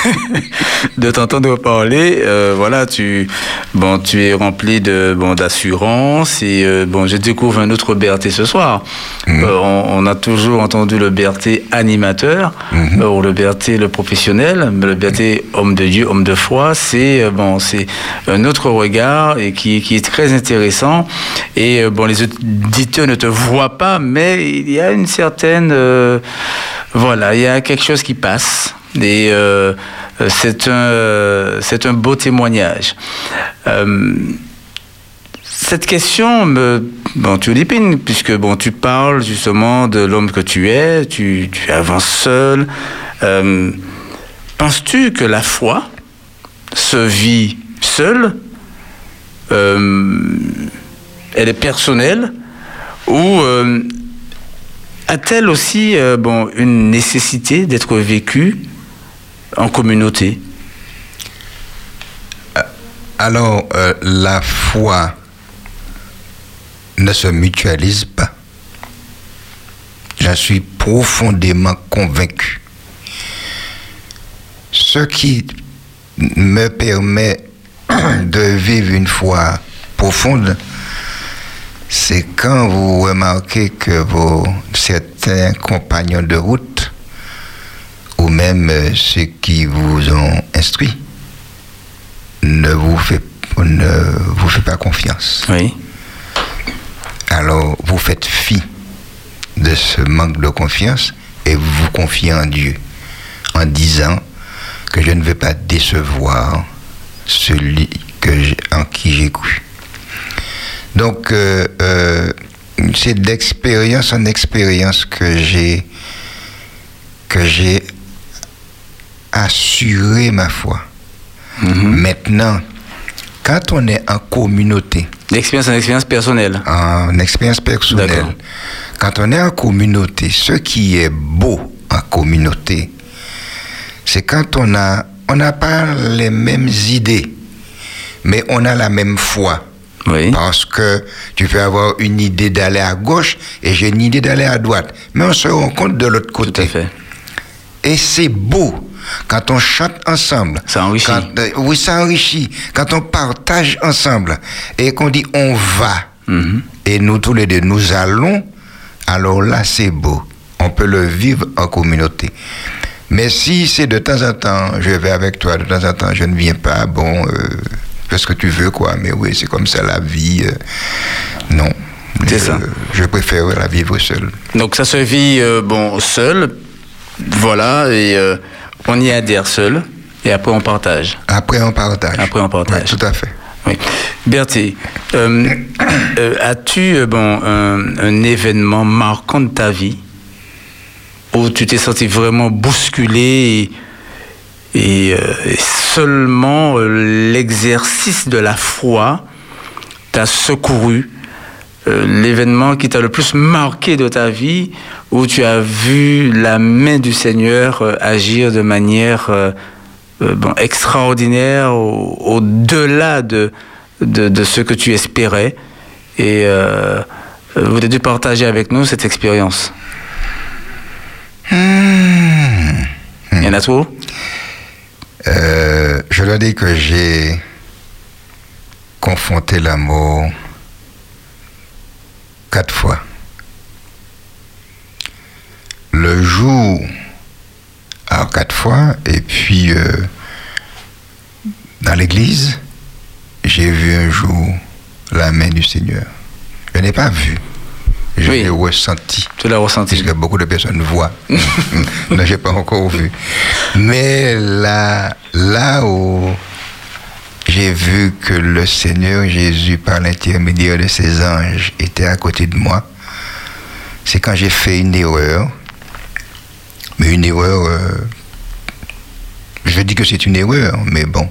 de t'entendre parler, euh, voilà, tu bon, tu es rempli de bon d'assurance et euh, bon, je découvre un autre Berthet ce soir. Euh, on, on a toujours entendu le Berthet animateur euh, ou le Berthet le professionnel, mais le Berthet homme de Dieu, homme de foi, c'est bon, c'est un autre regard et qui, qui est très intéressant. Et bon, les auditeurs ne te voient pas, mais il y a une certaine euh, voilà, il y a quelque chose qui passe. Et euh, c'est un, c'est beau témoignage. Euh, cette question me, bon, tu lépines, puisque bon, tu parles justement de l'homme que tu es, tu, avances seul. Euh, Penses-tu que la foi se vit seule Elle est personnelle ou a-t-elle aussi euh, une nécessité d'être vécue en communauté? Alors, euh, la foi ne se mutualise pas. J'en suis profondément convaincu. Ce qui me permet de vivre une foi profonde, c'est quand vous remarquez que vos certains compagnons de route, ou même euh, ceux qui vous ont instruit, ne vous fait, ne vous fait pas confiance. Oui. Alors vous faites fi de ce manque de confiance et vous vous confiez en Dieu en disant que je ne vais pas décevoir celui que en qui j'ai cru. Donc euh, euh, c'est d'expérience en expérience que j'ai que j'ai assuré ma foi. Maintenant, quand on est en communauté, L'expérience, une expérience personnelle. en expérience personnelle, quand on est en communauté, ce qui est beau en communauté, c'est quand on a, on n'a pas les mêmes idées, mais on a la même foi. Oui. Parce que tu peux avoir une idée d'aller à gauche et j'ai une idée d'aller à droite. Mais on se rencontre de l'autre côté. Tout à fait. Et c'est beau quand on chante ensemble. Ça enrichit. Quand, euh, oui, ça enrichit. Quand on partage ensemble et qu'on dit on va. Mhm. Et nous tous les deux, nous allons. Alors là, c'est beau. On peut le vivre en communauté. Mais si c'est de temps en temps, je vais avec toi, de temps en temps, je ne viens pas, bon, euh, fais ce que tu veux, quoi. Mais oui, c'est comme ça la vie. euh, non. C'est Je- ça. Je préfère la vivre seule. Donc ça se vit euh, bon seul, voilà, et euh, on y adhère seul, et après on partage. Après, on partage. Après, on partage. Oui, tout à fait. Oui. Euh, euh, as-tu bon, un, un événement marquant de ta vie où tu t'es senti vraiment bousculé et, et, euh, et seulement euh, l'exercice de la foi t'a secouru euh, l'événement qui t'a le plus marqué de ta vie, où tu as vu la main du Seigneur agir de manière bon, extraordinaire, au- au-delà de, de, de ce que tu espérais. Et vous avez dû partager avec nous cette expérience. Il y en a trop? Euh, je dois dire que j'ai confronté la mort quatre fois. Le jour, alors quatre fois, et puis euh, dans l'église, j'ai vu un jour la main du Seigneur. Je n'ai pas vu, je Oui. l'ai ressenti Tu l'as ressenti puisque beaucoup de personnes voient. non, j'ai pas encore vu. Mais là, là où j'ai vu que le Seigneur Jésus, par l'intermédiaire de ses anges, était à côté de moi, c'est quand j'ai fait une erreur. Mais une erreur, euh, je dis que c'est une erreur, mais bon,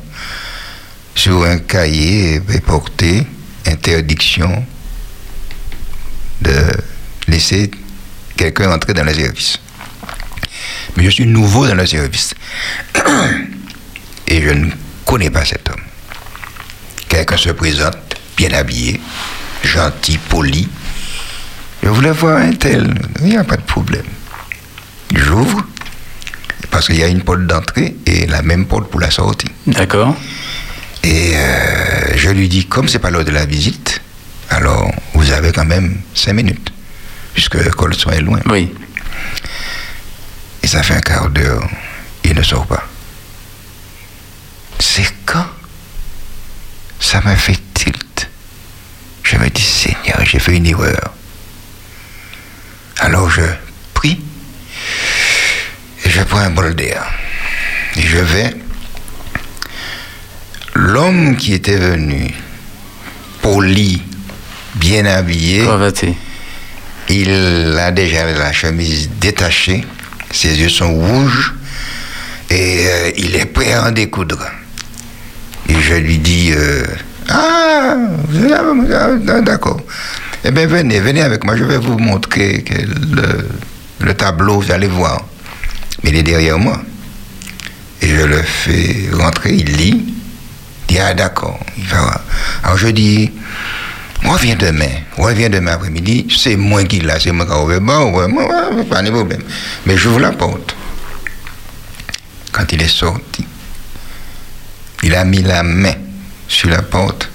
sur un cahier est porté interdiction de laisser quelqu'un entrer dans le service. Mais je suis nouveau dans le service. Et je ne connais pas cet homme. Quelqu'un se présente, bien habillé, gentil, poli. Je voulais voir un tel. Il n'y a pas de problème. J'ouvre, parce qu'il y a une porte d'entrée et la même porte pour la sortie. D'accord. Et euh, je lui dis, comme c'est pas l'heure de la visite, alors vous avez quand même cinq minutes, puisque le col son est loin. Oui. Et ça fait un quart d'heure, il ne sort pas. C'est quand ça m'a fait tilt. Je me dis, Seigneur, j'ai fait une erreur. Alors je prie et je prends un bol d'air. Et je vais. L'homme qui était venu, poli, bien habillé, Cravaté. il a déjà la chemise détachée, ses yeux sont rouges et euh, il est prêt à en découdre. Et je lui dis euh, Ah, d'accord. Eh bien, venez, venez avec moi, je vais vous montrer le tableau, vous allez voir. Mais il est derrière moi. Et je le fais rentrer, il lit. Il dit Ah, d'accord, il va voir. Alors je dis Reviens demain, reviens demain après-midi, c'est moi qui l'a, c'est moi qui ouvert. Bon, ouais, moi, ouais, pas de problème. Mais j'ouvre la porte. Quand il est sorti, il a mis la main sur la porte.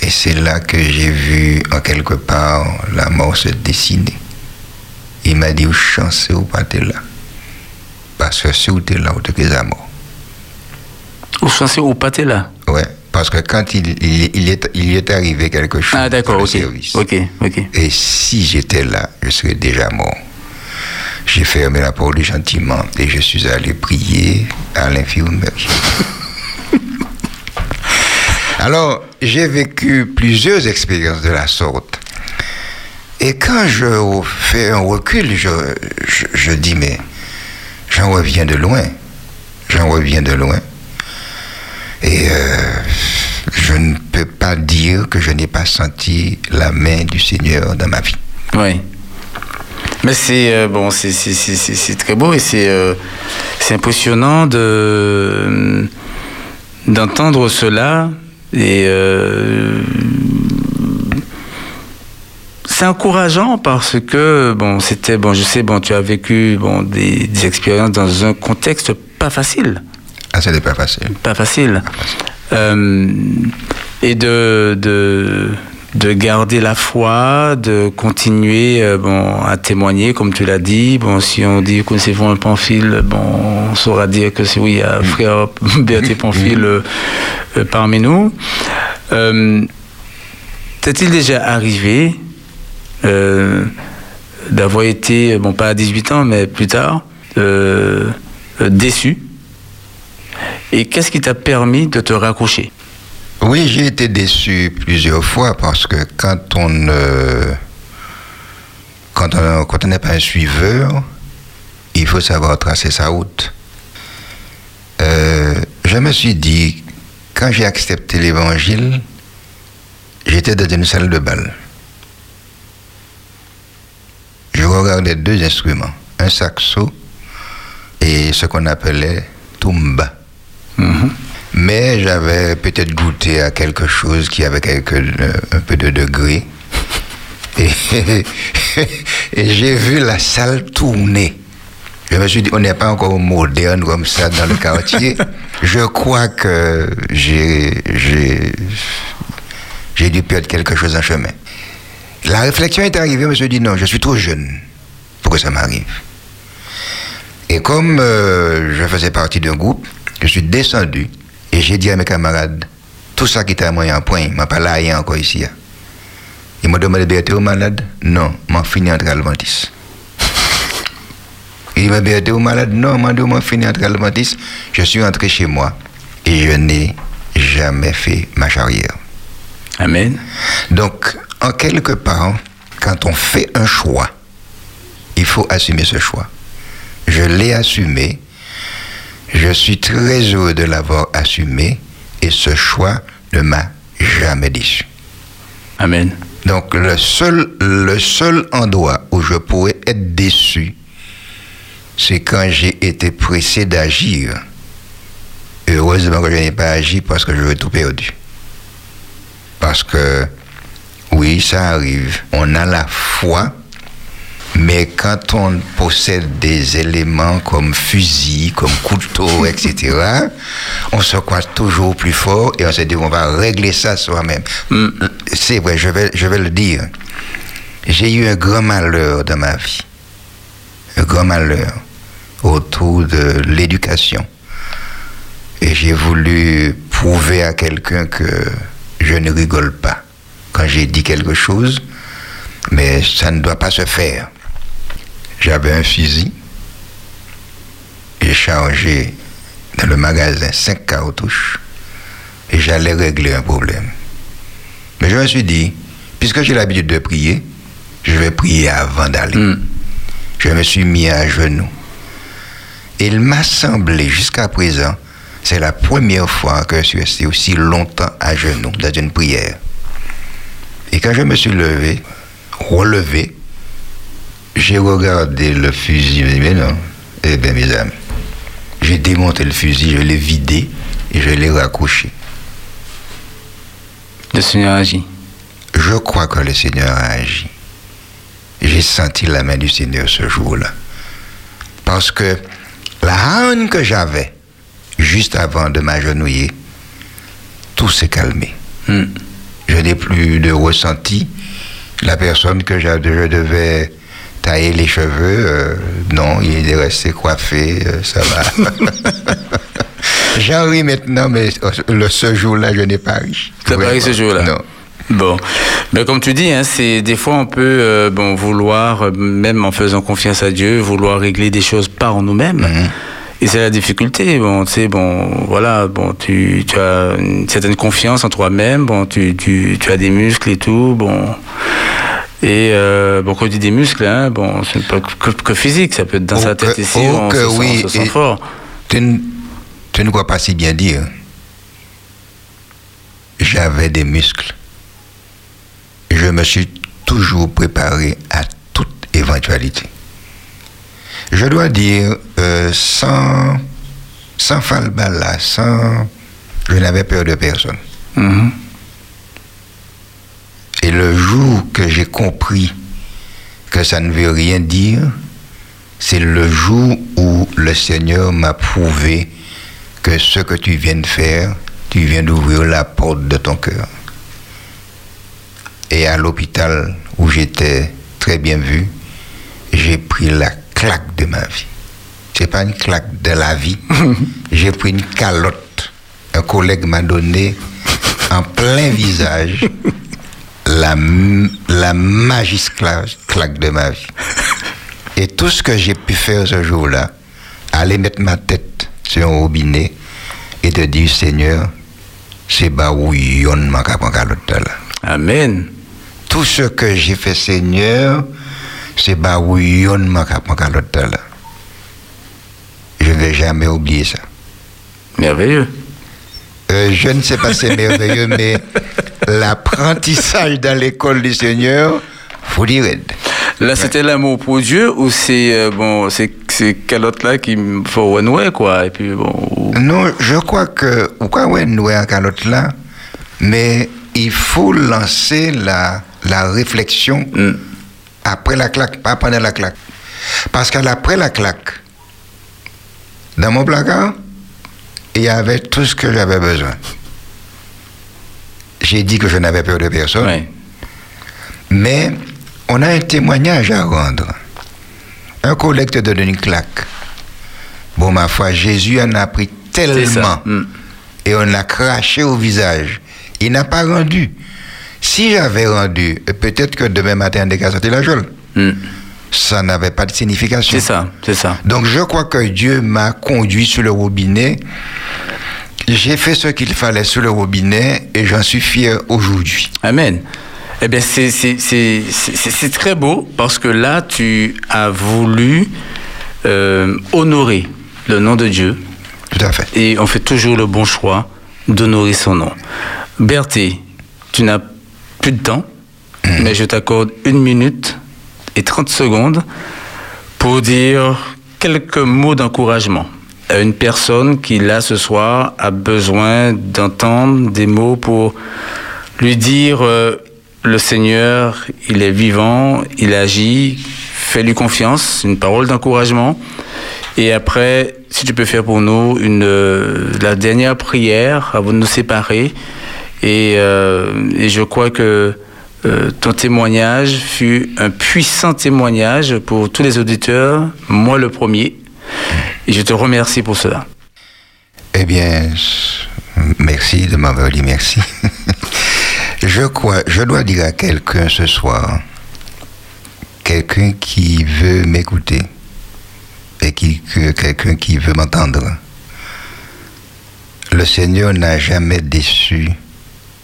Et c'est là que j'ai vu, en quelque part, la mort se dessiner. Il m'a dit, chanceux ou pas t'es là? Parce que si vous t'es là, vous t'es la mort. Ou chanceux ou pas t'es là? Ouais, parce que quand il, il, il est, il est arrivé quelque chose Ah, d'accord, dans le ok. service, Ok, ok. et si j'étais là, je serais déjà mort. J'ai fermé la porte gentiment et je suis allé prier à l'infirmerie. Alors, j'ai vécu plusieurs expériences de la sorte. Et quand je fais un recul, je, je, je dis, mais j'en reviens de loin. J'en reviens de loin. Et euh, je ne peux pas dire que je n'ai pas senti la main du Seigneur dans ma vie. Oui. Mais c'est euh, bon, c'est très beau et c'est euh, impressionnant de d'entendre cela et c'est encourageant parce que bon, c'était bon, je sais bon, tu as vécu bon des expériences dans un contexte pas facile Ah, ce n'est pas facile. pas facile. Euh, et de, de, de garder la foi, de continuer euh, bon, à témoigner, comme tu l'as dit. Bon, si on dit que c'est un Pamphile, bon, on saura dire que c'est oui, il y a frère Berthier Pamphile euh, euh, parmi nous. T'est-il déjà arrivé d'avoir été, bon, pas à 18 ans, mais plus tard, déçu? Et qu'est-ce qui t'a permis de te raccrocher? Oui, j'ai été déçu plusieurs fois parce que quand on ne. Quand on quand n'est pas un suiveur, il faut savoir tracer sa route. Euh, je me suis dit, quand j'ai accepté l'évangile, j'étais dans une salle de bal. Je regardais deux instruments, un saxo et ce qu'on appelait tumba. Mais j'avais peut-être goûté à quelque chose qui avait quelque, euh, un peu de degré. Et, et j'ai vu la salle tourner. Je me suis dit, on n'est pas encore moderne comme ça dans le quartier. Je crois que j'ai, j'ai, j'ai dû perdre quelque chose en chemin. La réflexion est arrivée, je me suis dit, non, je suis trop jeune pour que ça m'arrive. Et comme euh, je faisais partie d'un groupe, je suis descendu et j'ai dit à mes camarades, tout ça qui était à moi en point, m'a pas là encore ici. hein. Ils m'ont demandé d'être malade? Non, m'en fini entre Alventis. Il m'a dit, t'es malade? Non, m'a dit, m'en fini entre Alventis. Je suis entré chez moi et je n'ai jamais fait marche arrière. Amen. Donc, en quelque part, quand on fait un choix, il faut assumer ce choix. Je l'ai assumé. Je suis très heureux de l'avoir assumé et ce choix ne m'a jamais déçu. Amen. Donc le seul, le seul endroit où je pourrais être déçu, c'est quand j'ai été pressé d'agir. Heureusement que je n'ai pas agi parce que j'aurais tout perdu. Parce que, oui, ça arrive. On a la foi, mais quand on possède des éléments comme fusil, comme couteau, etc., on se croit toujours plus fort et on se dit on va régler ça soi-même. C'est vrai, je vais, je vais le dire. J'ai eu un grand malheur dans ma vie. Un grand malheur autour de l'éducation. Et j'ai voulu prouver à quelqu'un que je ne rigole pas quand j'ai dit quelque chose, mais ça ne doit pas se faire. J'avais un fusil, j'ai chargé dans le magasin cinq cartouches et j'allais régler un problème. Mais je me suis dit, puisque j'ai l'habitude de prier, je vais prier avant d'aller. Mm. Je me suis mis à genoux. Il m'a semblé jusqu'à présent, c'est la première fois que je suis resté aussi longtemps à genoux dans une prière. Et quand je me suis levé, relevé, j'ai regardé le fusil, je me mais non, eh bien mes amis, j'ai démonté le fusil, je l'ai vidé et je l'ai raccroché. Le Seigneur agit. Je crois que le Seigneur a agi. J'ai senti la main du Seigneur ce jour-là. Parce que la haine que j'avais juste avant de m'agenouiller, tout s'est calmé. Mm. Je n'ai plus de ressenti. La personne que je devais tailler les cheveux, euh, non, il est resté coiffé, euh, ça va. J'en ris maintenant, mais le, ce jour-là, je n'ai pas ri. T'as pas ri ce jour-là? Non. Bon, mais comme tu dis, hein, c'est des fois on peut euh, bon vouloir, euh, même en faisant confiance à Dieu, vouloir régler des choses par nous-mêmes. Mhm. Et c'est la difficulté. Bon, tu sais, bon, voilà, bon, tu, tu as une certaine confiance en toi-même. Bon, tu, tu, tu as des muscles et tout. Bon. Et euh, bon, quand on dit des muscles, hein, bon, c'est pas que, que physique, ça peut être dans sa tête ici, on, se sent, oui, on se sent fort. Tu, ne- tu ne crois pas si bien dire. J'avais des muscles. Je me suis toujours préparé à toute éventualité. Je dois dire, euh, sans, sans falbala, sans... Je n'avais peur de personne. Mhm. Et le jour que j'ai compris que ça ne veut rien dire, c'est le jour où le Seigneur m'a prouvé que ce que tu viens de faire, tu viens d'ouvrir la porte de ton cœur. Et à l'hôpital où j'étais très bien vu, j'ai pris la claque de ma vie. C'est pas une claque de la vie. j'ai pris une calotte. Un collègue m'a donné en plein visage la, la claque de ma vie. Et tout ce que j'ai pu faire ce jour-là, aller mettre ma tête sur un robinet et te dire, Seigneur, c'est baouillon ma là. Amen. Tout ce que j'ai fait, Seigneur, c'est baouillon ma là. Je ne vais jamais oublier ça. Merveilleux. Euh, je ne sais pas si c'est merveilleux, mais l'apprentissage dans l'école du Seigneur, faut dire. Là, c'était l'amour pour Dieu ou c'est euh, bon, c'est ces calottes là qui me font renouer quoi et puis bon. ou- Non, je crois que, pourquoi ouais, nous en calotte là, mais il faut lancer la, la réflexion Mm. après la claque, pas pendant la claque. Parce qu'après la claque, dans mon placard, il y avait tout ce que j'avais besoin. J'ai dit que je n'avais peur de personne, mais on a un témoignage à rendre. Un collègue te donne une claque. Bon, ma foi, Jésus en a pris tellement ça. Mm. et on l'a craché au visage. Il n'a pas rendu. Si j'avais rendu, peut-être que demain matin, on sorti la geôle. Mm. Ça n'avait pas de signification. C'est ça, c'est ça. Donc je crois que Dieu m'a conduit sur le robinet. J'ai fait ce qu'il fallait sur le robinet et j'en suis fier aujourd'hui. Amen. Eh bien, c'est- très beau parce que là, tu as voulu euh, honorer le nom de Dieu Tout à fait. et on fait toujours le bon choix d'honorer son nom. Berthé, tu n'as plus de temps, mais je t'accorde une minute et 30 secondes pour dire quelques mots d'encouragement une personne qui, là, ce soir, a besoin d'entendre des mots pour lui dire euh, le Seigneur, il est vivant, il agit, fais-lui confiance, une parole d'encouragement. Et après, si tu peux faire pour nous une, euh, la dernière prière avant de nous séparer. Et, euh, je crois que ton témoignage fut un puissant témoignage pour tous les auditeurs, moi le premier. Et je te remercie pour cela. Eh bien, merci de m'avoir dit merci. je dois dire à quelqu'un ce soir, quelqu'un qui veut m'écouter et quelqu'un qui veut m'entendre. Le Seigneur n'a jamais déçu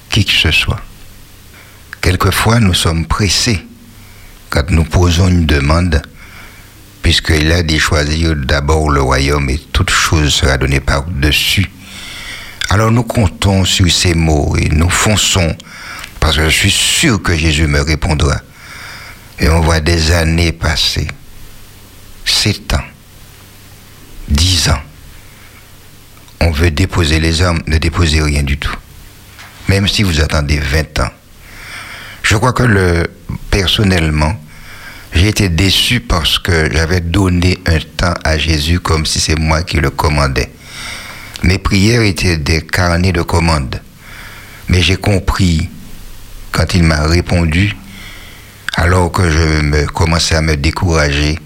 qui que ce soit. Quelquefois, nous sommes pressés quand nous posons une demande, puisqu'il a dit choisir d'abord le royaume et toute chose sera donnée par-dessus. Alors nous comptons sur ces mots et nous fonçons, parce que je suis sûr que Jésus me répondra. Et on voit des années passer, sept ans, dix ans. On veut déposer les armes, ne déposer rien du tout. Même si vous attendez 20 ans. Je crois que le, personnellement, j'ai été déçu parce que j'avais donné un temps à Jésus comme si c'est moi qui le commandais. Mes prières étaient des carnets de commandes. Mais j'ai compris, quand il m'a répondu, alors que je me commençais à me décourager,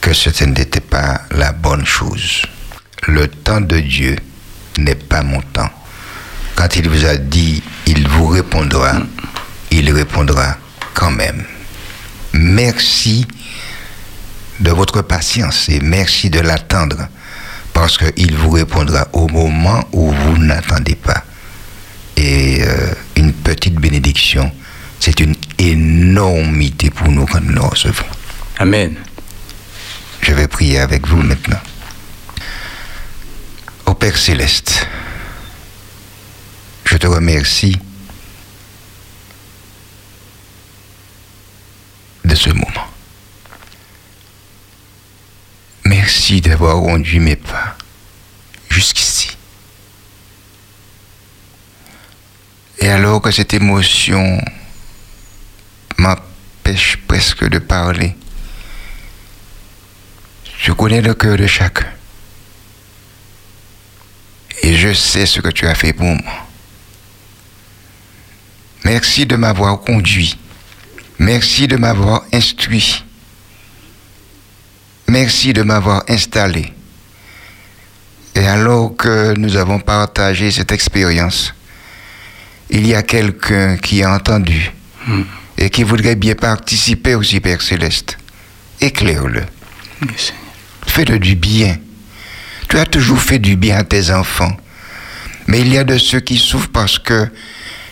que ce n'était pas la bonne chose. Le temps de Dieu n'est pas mon temps. Quand il vous a dit, il vous répondra, il répondra quand même. Merci de votre patience et merci de l'attendre parce qu'il vous répondra au moment où vous n'attendez pas. Et euh, une petite bénédiction, c'est une énormité pour nous quand nous le recevons. Amen. Je vais prier avec vous maintenant. Ô Père céleste, je te remercie ce moment. Merci d'avoir conduit mes pas jusqu'ici. Et alors que cette émotion m'empêche presque de parler, je connais le cœur de chacun. Et je sais ce que tu as fait pour moi. Merci de m'avoir conduit. Merci de m'avoir instruit. Merci de m'avoir installé. Et alors que nous avons partagé cette expérience, il y a quelqu'un qui a entendu et qui voudrait bien participer aussi, Père Céleste. Éclaire-le. Fais-le du bien. Tu as toujours fait du bien à tes enfants. Mais il y a de ceux qui souffrent parce que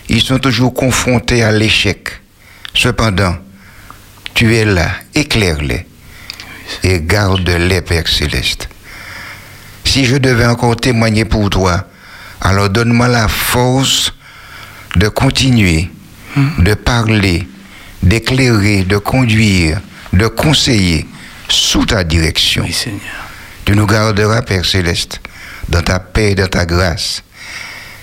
ils sont toujours confrontés à l'échec. Cependant, tu es là, éclaire-les et garde-les, Père Céleste. Si je devais encore témoigner pour toi, alors donne-moi la force de continuer, de parler, d'éclairer, de conduire, de conseiller sous ta direction. Oui, Seigneur. Tu nous garderas, Père Céleste, dans ta paix et dans ta grâce.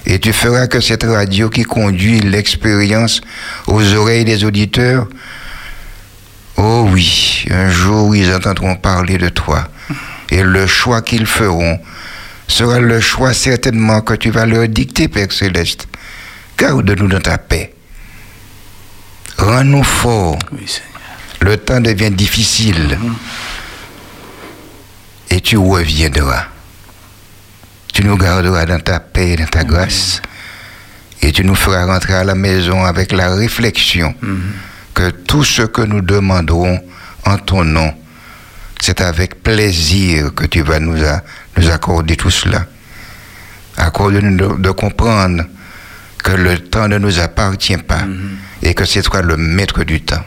Et tu feras que cette radio qui conduit l'expérience aux oreilles des auditeurs, oh oui, un jour ils entendront parler de toi. Et le choix qu'ils feront sera le choix certainement que tu vas leur dicter, Père Céleste. Garde-nous dans ta paix. Rends-nous forts. Oui, Seigneur. Le temps devient difficile. Et tu reviendras. Tu nous garderas dans ta paix et dans ta grâce. Et tu nous feras rentrer à la maison avec la réflexion que tout ce que nous demanderons en ton nom, c'est avec plaisir que tu vas nous, a- nous accorder tout cela. Accorde-nous de, de comprendre que le temps ne nous appartient pas et que c'est toi le maître du temps.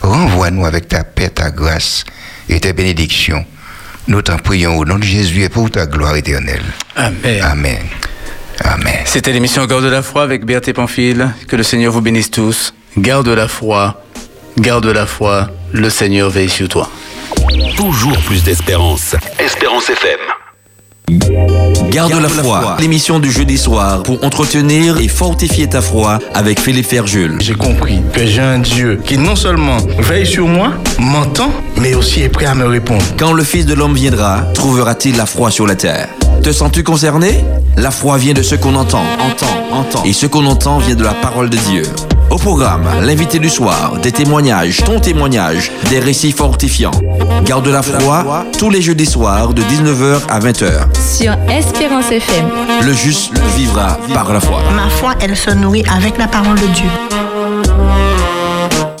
Renvoie-nous avec ta paix, ta grâce et tes bénédictions. Nous t'en prions au nom de Jésus et pour ta gloire éternelle. Amen. Amen. Amen. C'était l'émission Garde la foi avec Berthe Pamphile. Que le Seigneur vous bénisse tous. Garde la foi. Garde la foi. Le Seigneur veille sur toi. Toujours plus d'espérance. Espérance FM. Garde la foi, l'émission du jeudi soir pour entretenir et fortifier ta foi avec Philippe Ferjul. J'ai compris que j'ai un Dieu qui non seulement veille sur moi, m'entend, mais aussi est prêt à me répondre. Quand le Fils de l'homme viendra, trouvera-t-il la foi sur la terre? Te sens-tu concerné? La foi vient de ce qu'on entend, entend, entend. Et ce qu'on entend vient de la parole de Dieu. Au programme, l'invité du soir, des témoignages, ton témoignage, des récits fortifiants. Garde la foi tous les jeudis soirs de 19h à 20h. Sur Espérance FM. Le juste vivra par la foi. Ma foi, elle se nourrit avec la parole de Dieu.